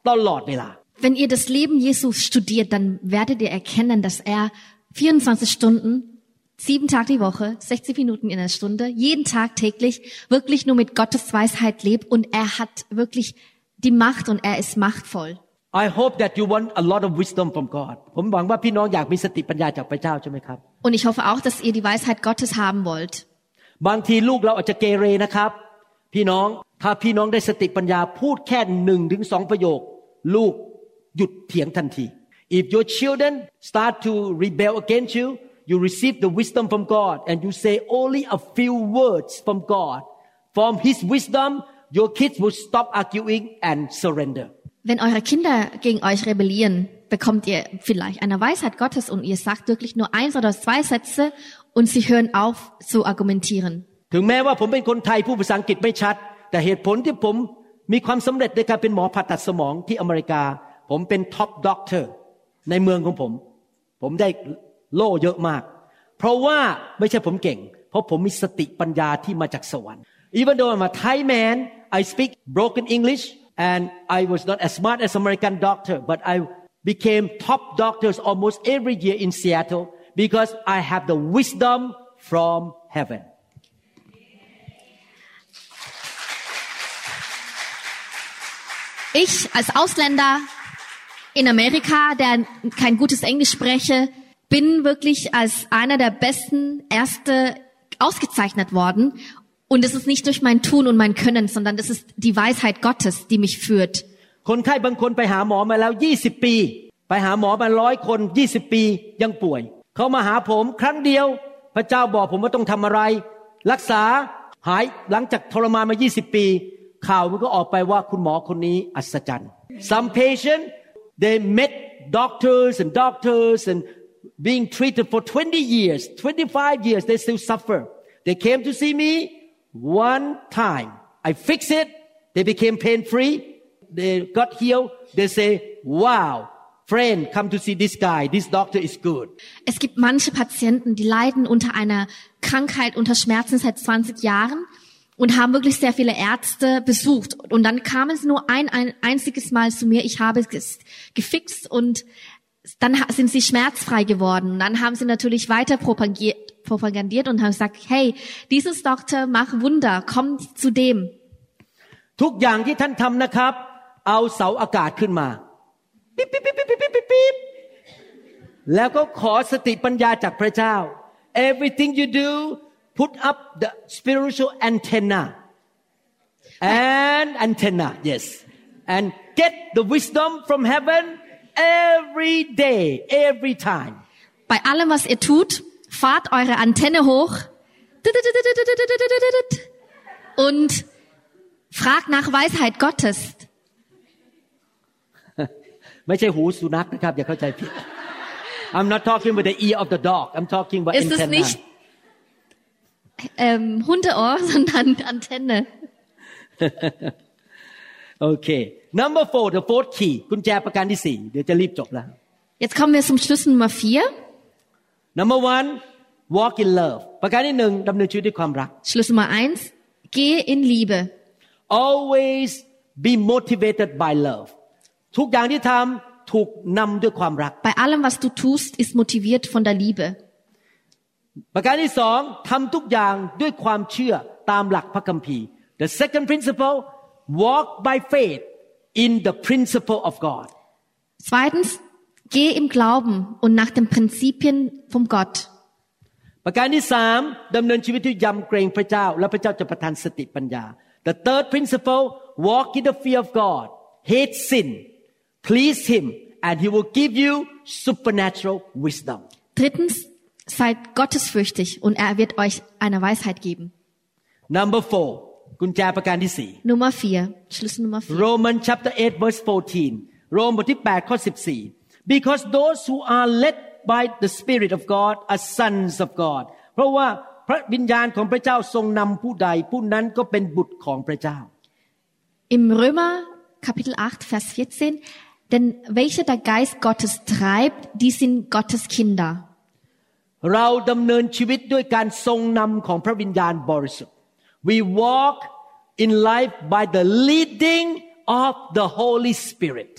ตลอดเวลา Wenn ihr das Leben Jesus studiert, dann werdet ihr erkennen, dass er 24 Stunden, sieben Tage die Woche, 60 Minuten in der Stunde, jeden Tag täglich wirklich nur mit Gottes Weisheit lebt und er hat wirklich die Macht und er ist machtvoll. I hope that you want a lot of wisdom from God ผมหวังว่าพี่น้องอยากมีสติปัญญาจากพระเจ้าใช่ไหมครับ Und ich hoffe auch, dass ihr die Weisheit Gottes haben wollt. บางทีลูกเราอาจจะเกเรนะครับ พี่น้องถ้าพี่น้องได้สติปัญญาพูดแค่หนึ่งถึงสองประโยค ลูกหยุดเถียงทันที If your children start to rebel against you you receive the wisdom from God and you say only a few words from God from His wisdom your kids will stop arguing and surrender Wenn eure Kinder gegen euch rebellieren, bekommt ihr vielleicht eine Weisheit Gottes und ihr sagt wirklich nur eins oder zwei Sätze und sie hören auf zu argumentieren. ถึงแม้ว่าผมเป็นคนไทยผู้ภาษาอังกฤษไม่ชัด แต่เหตุผลที่ผมมีความสำเร็จในการเป็นหมอผ่าตัดสมองที่อเมริกา ผมเป็นท็อปด็อกเตอร์ ในเมืองของผม ผมได้โล่เยอะมาก เพราะว่าไม่ใช่ผมเก่ง เพราะผมมีสติปัญญาที่มาจากสวรรค์ Even though I'm a Thai man I speak broken English and I was not as smart as American doctor but I became top doctors almost every year in Seattle because I have the wisdom from heaven Ich als Ausländer in Amerika, der kein gutes Englisch spreche, bin wirklich als einer der besten Erste ausgezeichnet worden. Und es ist nicht durch mein Tun und mein Können, sondern es ist die Weisheit Gottes, die mich führt. คนไข้บางคนไปหาหมอมาแล้ว 20 ปี ไปหาหมอมาร้อยคน 20 ปียังป่วย เขามาหาผมครั้งเดียว พระเจ้าบอกผมว่าต้องทำอะไร รักษาหายหลังจากทรมานมา 20 ปี ข่าวมันก็ออกไปว่าคุณหมอคนนี้อัศจรรย์ Some patient they met doctors and doctors and being treated for 20 years 25 years. They still suffer. They came to see me one time. I fix it. They became pain free they got healed. They say wow friend come to see this guy. This doctor is good. Es gibt manche Patienten, die leiden unter einer Krankheit, unter Schmerzen seit 20 Jahren und haben wirklich sehr viele Ärzte besucht. Und dann kamen sie nur ein, ein einziges Mal zu mir, ich habe es gefixt und dann ha- sind sie schmerzfrei geworden. Und dann haben sie natürlich weiter propagiert, propagandiert und haben gesagt, hey, dieses Doktor, mach Wunder, komm zu dem. ทุกอย่างที่ท่านทำนะครับ เอาเสาอากาศขึ้นมาปิ๊บปิ๊บปิ๊บปิ๊บปิ๊บปิ๊บปิ๊บแล้วก็ขอสติปัญญาจากพระเจ้า everything you do put up the spiritual antenna and antenna yes and get the wisdom from heaven every day every time Bei allem, was ihr tut, fahrt eure Antenne hoch und fragt nach Weisheit Gottes. *laughs* ไม่ใช่หูสุนัขนะครับ อย่าเข้าใจผิด I'm not talking with the ear of the dog I'm talking about Es ist antenna nicht ähm, Hundeohr, *laughs* sondern Antenne. *laughs* โอเค number four the fourth key กุญแจประการที่สี่เดี๋ยวจะรีบจบแล้ว Jetzt kommen wir zum Schlüssel Nummer vier. number one walk in love ประการที่หนึ่งดำเนินชีวิตด้วยความรัก Schlüssel Nummer eins. Gehe in Liebe. always be motivated by love ทุกอย่างที่ทำถูกนำด้วยความรัก Bei allem, was du tust, ist motiviert von der Liebe. ประการที่สองทำทุกอย่างด้วยความเชื่อตามหลักพระคัมภีร์ the second principle walk by faith in the principle of God Zweitens, geh im Glauben und nach den Prinzipien vom Gott. ประการที่สามดำเนินชีวิตด้วยยำเกรงพระเจ้า และพระเจ้าจะประทานสติปัญญา the third principle walk in the fear of God hate sin please Him and He will give you supernatural wisdom Drittens, seid gottesfürchtig und er wird euch eine Weisheit geben. Number four กุญแจประการที่สี่ Nummer vier, Schlüssel Nummer vier. Roman chapter 8 verse 14โรมบทที่8ข้อ14 because those who are led by the spirit of God are sons of God เพราะว่าพระวิญญาณของพระเจ้าทรงนำผู้ใด ผู้นั้นก็เป็นบุตรของพระเจ้า Im Römer Kapitel 8, Vers 14, denn welche der Geist Gottes treibt, die sind Gottes Kinder. เราดำเนินชีวิตด้วยการทรงนำของพระวิญญาณบริสุทธิ์ we walk in life by the leading of the Holy Spirit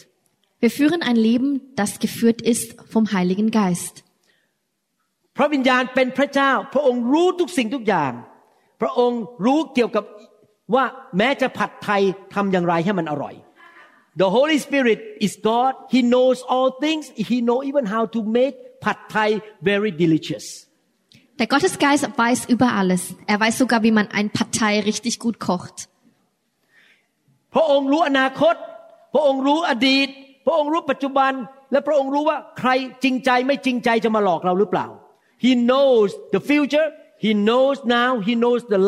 Wir führen ein Leben, das geführt ist vom Heiligen Geist. พระวิญญาณเป็นพระเจ้า พระองค์รู้ทุกสิ่งทุกอย่าง พระองค์รู้เกี่ยวกับว่าแม้จะผัดไทยทำอย่างไรให้มันอร่อย The Holy Spirit is God He knows all things He know even how to make ผัดไทย very delicious Der Gottesgeist weiß über alles. Er weiß sogar, wie man ein Partei richtig gut kocht. พระองค์รู้อนาคต พระองค์รู้อดีต พระองค์รู้ปัจจุบัน และพระองค์รู้ว่าใครจริงใจไม่จริงใจจะมาหลอกเราหรือเปล่า He knows the future He knows now He knows the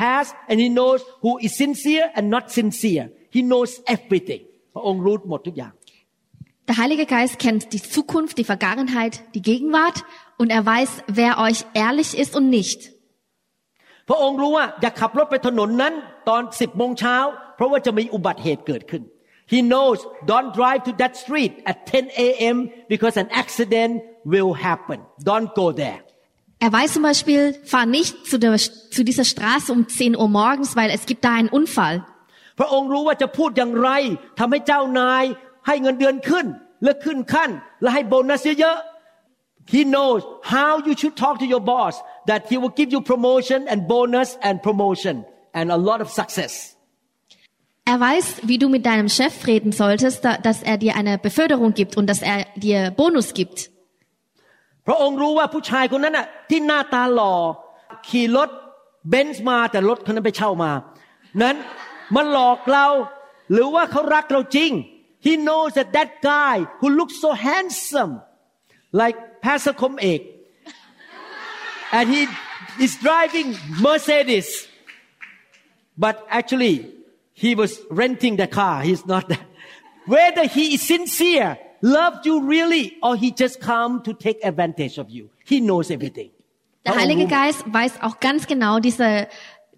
past and He knows who is sincere and not sincere He knows everything พระองค์รู้หมดทุกอย่าง Der Heilige Geist kennt die Zukunft, die Vergangenheit, die Gegenwart und er weiß, wer euch ehrlich ist und nicht. พระองค์รู้ว่าอย่าขับรถไปถนนนั้นตอนสิบโมงเช้า เพราะว่าจะมีอุบัติเหตุเกิดขึ้น He knows don't drive to that street at 10 a.m. because an accident will happen don't go there Er weiß zum Beispiel, fahr nicht zu, der, zu dieser Straße um 10 Uhr morgens, weil es gibt da einen Unfall. พระองค์รู้ว่าจะพูดอย่างไรทำให้เจ้านาย ให้เงินเดือนขึ้น และขึ้นขั้น และให้โบนัสเยอะๆ He knows how you should talk to your boss that he will give you promotion and bonus and promotion and a lot of success Er weiß, wie du mit deinem Chef reden solltest, da- dass er dir eine Beförderung gibt und dass er dir Bonus gibt. พระองค์รู้ว่าผู้ชายคนนั้นน่ะที่หน้าตาหล่อขี่รถเบนซ์มาแต่รถคนนั้นไปเช่ามา นั้นมันหลอกเราหรือว่าเขารักเราจริง he knows that that guy who looks so handsome, like Pastor Kom Ek, and he is driving Mercedes, but actually he was renting the car. He's not that. Whether he is sincere, loved you really, or he just come to take advantage of you, he knows everything. Der Heilige oh. Geist weiß auch ganz genau, dieser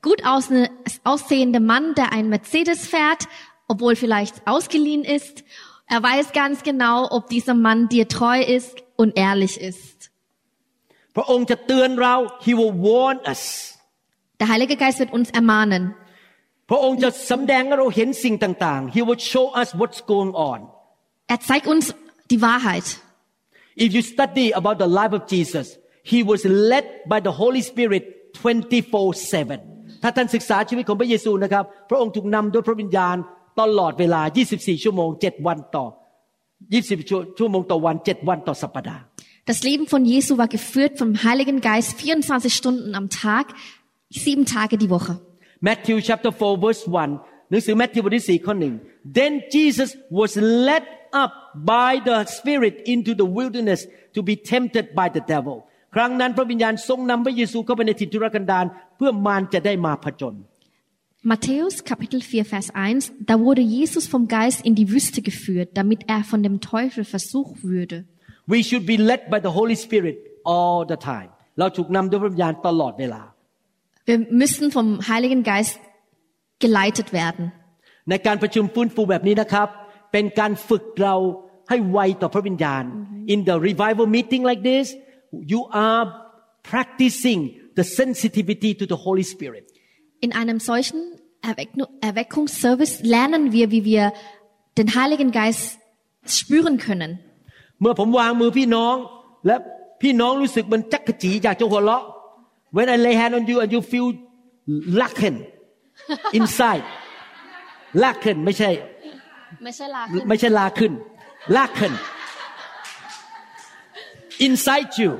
gut aussehende Mann, der ein Mercedes fährt obwohl vielleicht ausgeliehen ist, er weiß ganz genau, ob dieser Mann dir treu ist und ehrlich ist. พระองค์จะเตือนเรา he will warn us Der Heilige Geist wird uns ermahnen. พระองค์จะสำแดงให้เราเห็นสิ่งต่างๆ he will show us what's going on Er zeigt uns die Wahrheit. if you study about the life of Jesus he was led by the Holy Spirit 24/7ถ้าท่านศึกษาชีวิตของพระเยซูนะครับ พระองค์ถูกนำด้วยพระวิญญาณ ตลอดเวลา 24 ชั่วโมง 7 วันต่อ 20 ชั่วโมงต่อวัน 7 วันต่อสัปดาห์ Das Leben von Jesu war geführt vom Heiligen Geist 24 Stunden am Tag, sieben Tage die Woche. Matthew chapter 4 verse 1 หนังสือแมทธิวบทที่4ข้อหนึ่ง Then Jesus was led up by the Spirit into the wilderness to be tempted by the devil ครั้งนั้นพระวิญญาณทรงนำพระเยซูเข้าไปในถิ่นทุรกันดารเพื่อมารจะได้มาผจญ Matthäus Kapitel 4 Vers 1, da wurde Jesus vom Geist in die Wüste geführt, damit er von dem Teufel versucht würde. We should be led by the Holy Spirit all the time เราถูกนำด้วยพระวิญญาณตลอดเวลา Wir müssen vom Heiligen Geist geleitet werden. ในการประชุมฟื้นฟูแบบนี้นะครับ เป็นการฝึกเราให้ไวต่อพระวิญญาณ In the revival meeting like this you are practicing the sensitivity to the Holy Spirit In einem solchen Erweck Erweckungsservice lernen wir, wie wir den Heiligen Geist spüren können. เมื่อผมวางมือพี่น้อง และพี่น้องรู้สึกมันจักกะจีอยากจะหัวเราะ When I lay hand on you and you feel lacken inside *laughs* lacken ไม่ใช่ ไม่ใช่ลาขึ้น lacken inside you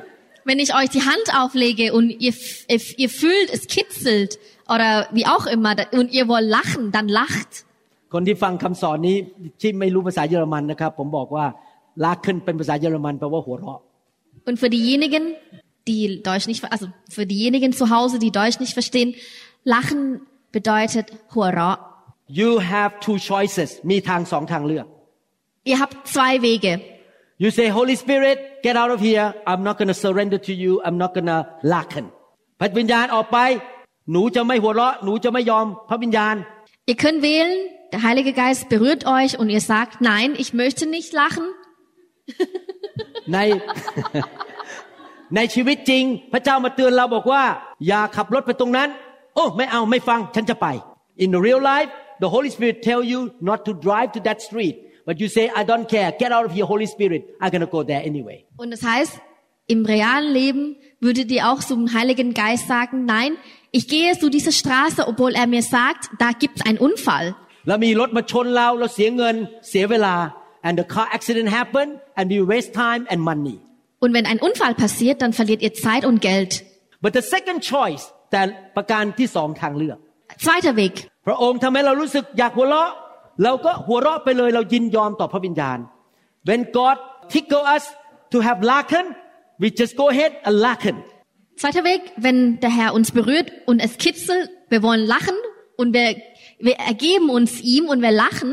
Wenn ich euch die Hand auflege und ihr, ihr, ihr fühlt, es kitzelt oder wie auch immer und ihr wollt lachen, dann lacht. คนที่ฟังคำสอนนี้ที่ไม่รู้ภาษาเยอรมันนะครับ ผมบอกว่าลาขึ้นเป็นภาษาเยอรมันแปลว่าหัวเราะ Und für diejenigen, die Deutsch nicht, also für diejenigen zu Hause, die Deutsch nicht verstehen, Lachen bedeutet Hurra. You have two choices มีทางสองทางเลือก Ihr habt zwei Wege. You say Holy Spirit get out of here I'm not gonna surrender to you I'm not gonna ลาคันพระวิญญาณออกไป หนูจะไม่หัวเราะ หนูจะไม่ยอมพระวิญญาณ Ihr könnt wählen, der Heilige Geist berührt euch und ihr sagt, nein, ich möchte nicht lachen. ใน ในชีวิตจริง พระเจ้ามาเตือนเราบอกว่า อย่าขับรถไปตรงนั้น โอ้ไม่เอาไม่ฟังฉันจะไป In the real life the Holy Spirit tell you not to drive to that street but you say I don't care get out of here Holy Spirit I'm gonna go there anyway Und das heißt, im realen Leben würdet ihr auch zum Heiligen Geist sagen, nein, ich gehe zu dieser Straße, obwohl er mir sagt, da gibt's einen Unfall. แล้วมีรถมาชนเราเราเสียเงินเสียเวลา and the car accident happen and we waste time and money Und wenn ein Unfall passiert, dann verliert ihr Zeit und Geld. but the second choice แต่ประการที่สองทางเลือก Zweiter Weg. พระองค์ทำให้เรารู้สึกอยากหัวเราะ เราก็หัวเราะไปเลยเรายินยอมต่อพระวิญญาณ When God tickle us to have lachen we just go ahead and lachen Zweiter Weg, wenn der Herr uns berührt und es kitzelt, wir wollen lachen und wir, wir ergeben uns ihm und wir lachen.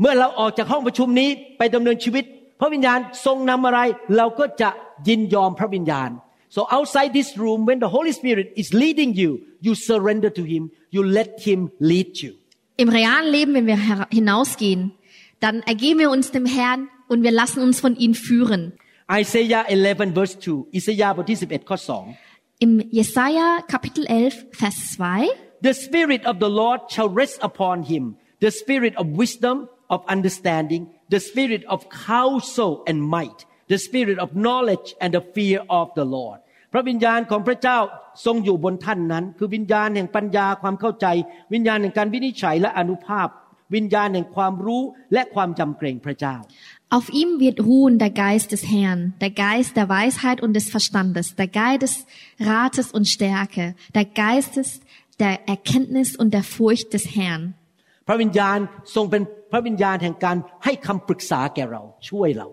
เมื่อเราออกจากห้องประชุมนี้ไปดำเนินชีวิต พระวิญญาณทรงนำอะไร เราก็จะยินยอมพระวิญญาณ so outside this room when the Holy Spirit is leading you you surrender to Him you let Him lead you Im realen Leben, wenn wir her- hinausgehen, dann ergeben wir uns dem Herrn und wir lassen uns von ihm führen. Isaiah 11 verse 2 อิสยาห์บทที่ 11 ข้อ 2 Im Jesaja Kapitel 11, Vers 2. The Spirit of the Lord shall rest upon him, the Spirit of wisdom, of understanding, the Spirit of counsel and might, the Spirit of knowledge and the fear of the Lord. พระวิญญาณของพระเจ้าทรงอยู่บนท่านนั้น คือวิญญาณแห่งปัญญาความเข้าใจ วิญญาณแห่งการวินิจฉัยและอนุภาพ วิญญาณแห่งความรู้และความจำเกรงพระเจ้า Auf ihm wird ruhen der Geist des Herrn, der Geist der Weisheit und des Verstandes, der Geist des Rates und Stärke, der Geist des, der Erkenntnis und der Furcht des Herrn. พระวิญญาณทรงเป็นพระวิญญาณแห่งการให้คำปรึกษาแก่เราช่วยเรา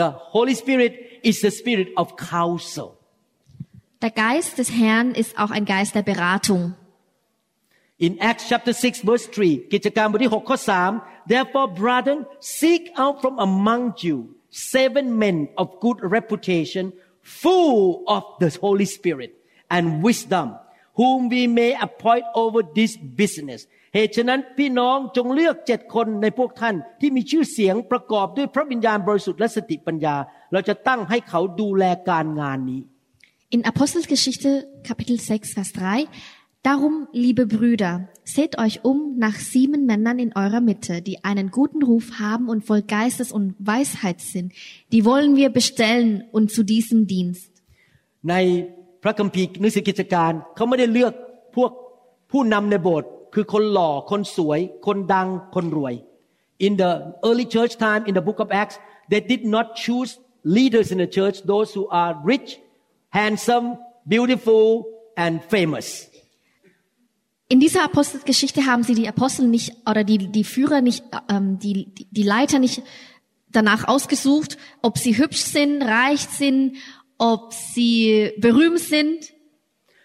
The Holy Spirit is the spirit of counsel Der Geist des Herrn ist auch ein Geist der Beratung. In Acts chapter 6 verse 3 กิจการบทที่6ข้อ3 Therefore brethren seek out from among you seven men of good reputation full of the Holy Spirit and wisdom whom we may appoint over this business เหตุฉะนั้นพี่น้องจงเลือกเจ็ดคนในพวกท่านที่มีชื่อเสียงประกอบด้วยพระวิญญาณบริสุทธิ์และสติปัญญา เราจะตั้งให้เขาดูแลการงานนี้ In Apostelgeschichte Kapitel 6, Vers 3 Darum, liebe Brüder, seht euch um nach sieben Männern in eurer Mitte, die einen guten Ruf haben und voll Geistes und Weisheit sind. Die wollen wir bestellen und zu diesem Dienst. ในพระคัมภีร์หนังสือกิจการเขาไม่ได้เลือกพวกผู้นำในโบสถ์คือคนหล่อคนสวย คนดังคนรวย In the early church time in the book of Acts they did not choose leaders in the church those who are rich handsome beautiful and famous In dieser Apostelgeschichte haben sie die Apostel nicht oder die, die Führer nicht, ähm, die, die- die Leiter nicht danach ausgesucht, ob sie hübsch sind, reich sind, ob sie berühmt sind.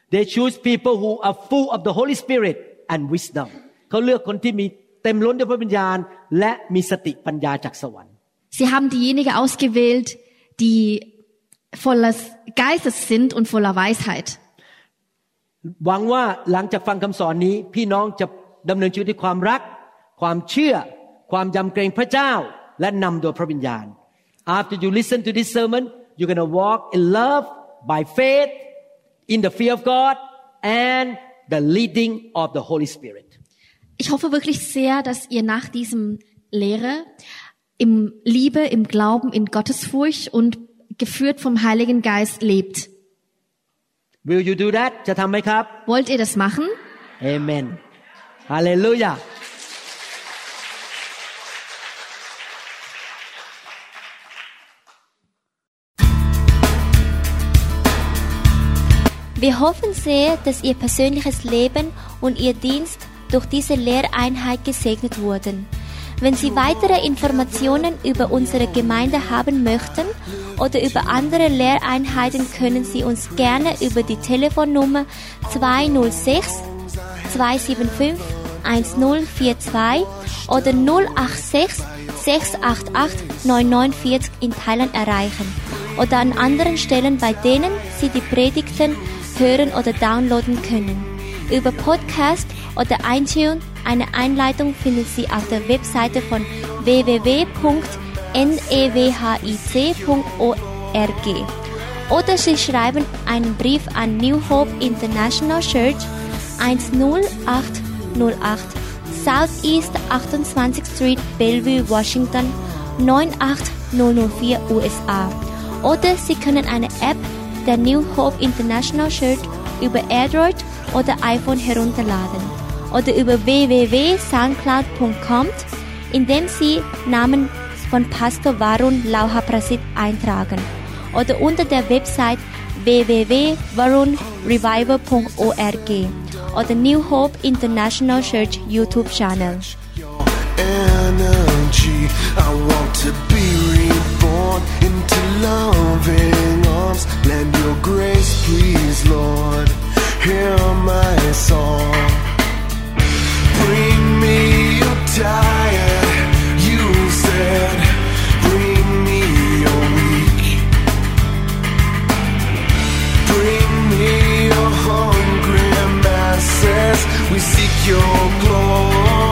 they choose people who are full of the Holy Spirit and wisdom เขาเลือกคนที่มีเต็มล้นด้วยพระวิญญาณ และมีสติปัญญาจากสวรรค์ Sie haben diejenigen ausgewählt, die voller Geistes sind und voller Weisheit. หวังว่าหลังจากฟังคำสอนนี้ พี่น้องจะดำเนินชีวิตด้วยความรัก ความเชื่อ ความยำเกรงพระเจ้า และนำโดยพระวิญญาณ After you listen to this sermon you're gonna walk in love by faith in the fear of God and the leading of the Holy Spirit Ich hoffe wirklich sehr, dass ihr nach diesem Lehre im Liebe, im Glauben, in Gottesfurcht und geführt vom Heiligen Geist lebt. Will you do that จะทำไหมครับ Wollt ihr das machen? Amen Hallelujah Wir hoffen sehr, dass Ihr persönliches Leben und Ihr Dienst durch diese Lehreinheit gesegnet wurden. Wenn Sie weitere Informationen über unsere Gemeinde haben möchten oder über andere Lehreinheiten, können Sie uns gerne über die Telefonnummer 206 275 1042 oder 086 688 9940 in Thailand erreichen oder an anderen Stellen, bei denen Sie die Predigten hören oder downloaden können. Über Podcast oder iTunes eine Einleitung finden Sie auf der Webseite von www.newhic.org oder Sie schreiben einen Brief an New Hope International Church 10808 Southeast 28th Street, Bellevue, Washington 98004 USA. Oder Sie können eine App der New Hope International Church über Android oder iPhone herunterladen oder über www.soundcloud.com, indem Sie Namen von Pastor Varun Lauhaprasit eintragen oder unter der Website www.varunrevival.org oder New Hope International Church YouTube Channel. energy. I want to be reborn into loving arms. Lend your grace, please, Lord. Hear my song. Bring me your tired. You said, bring me your weak. Bring me your hungry masses. We seek your glory.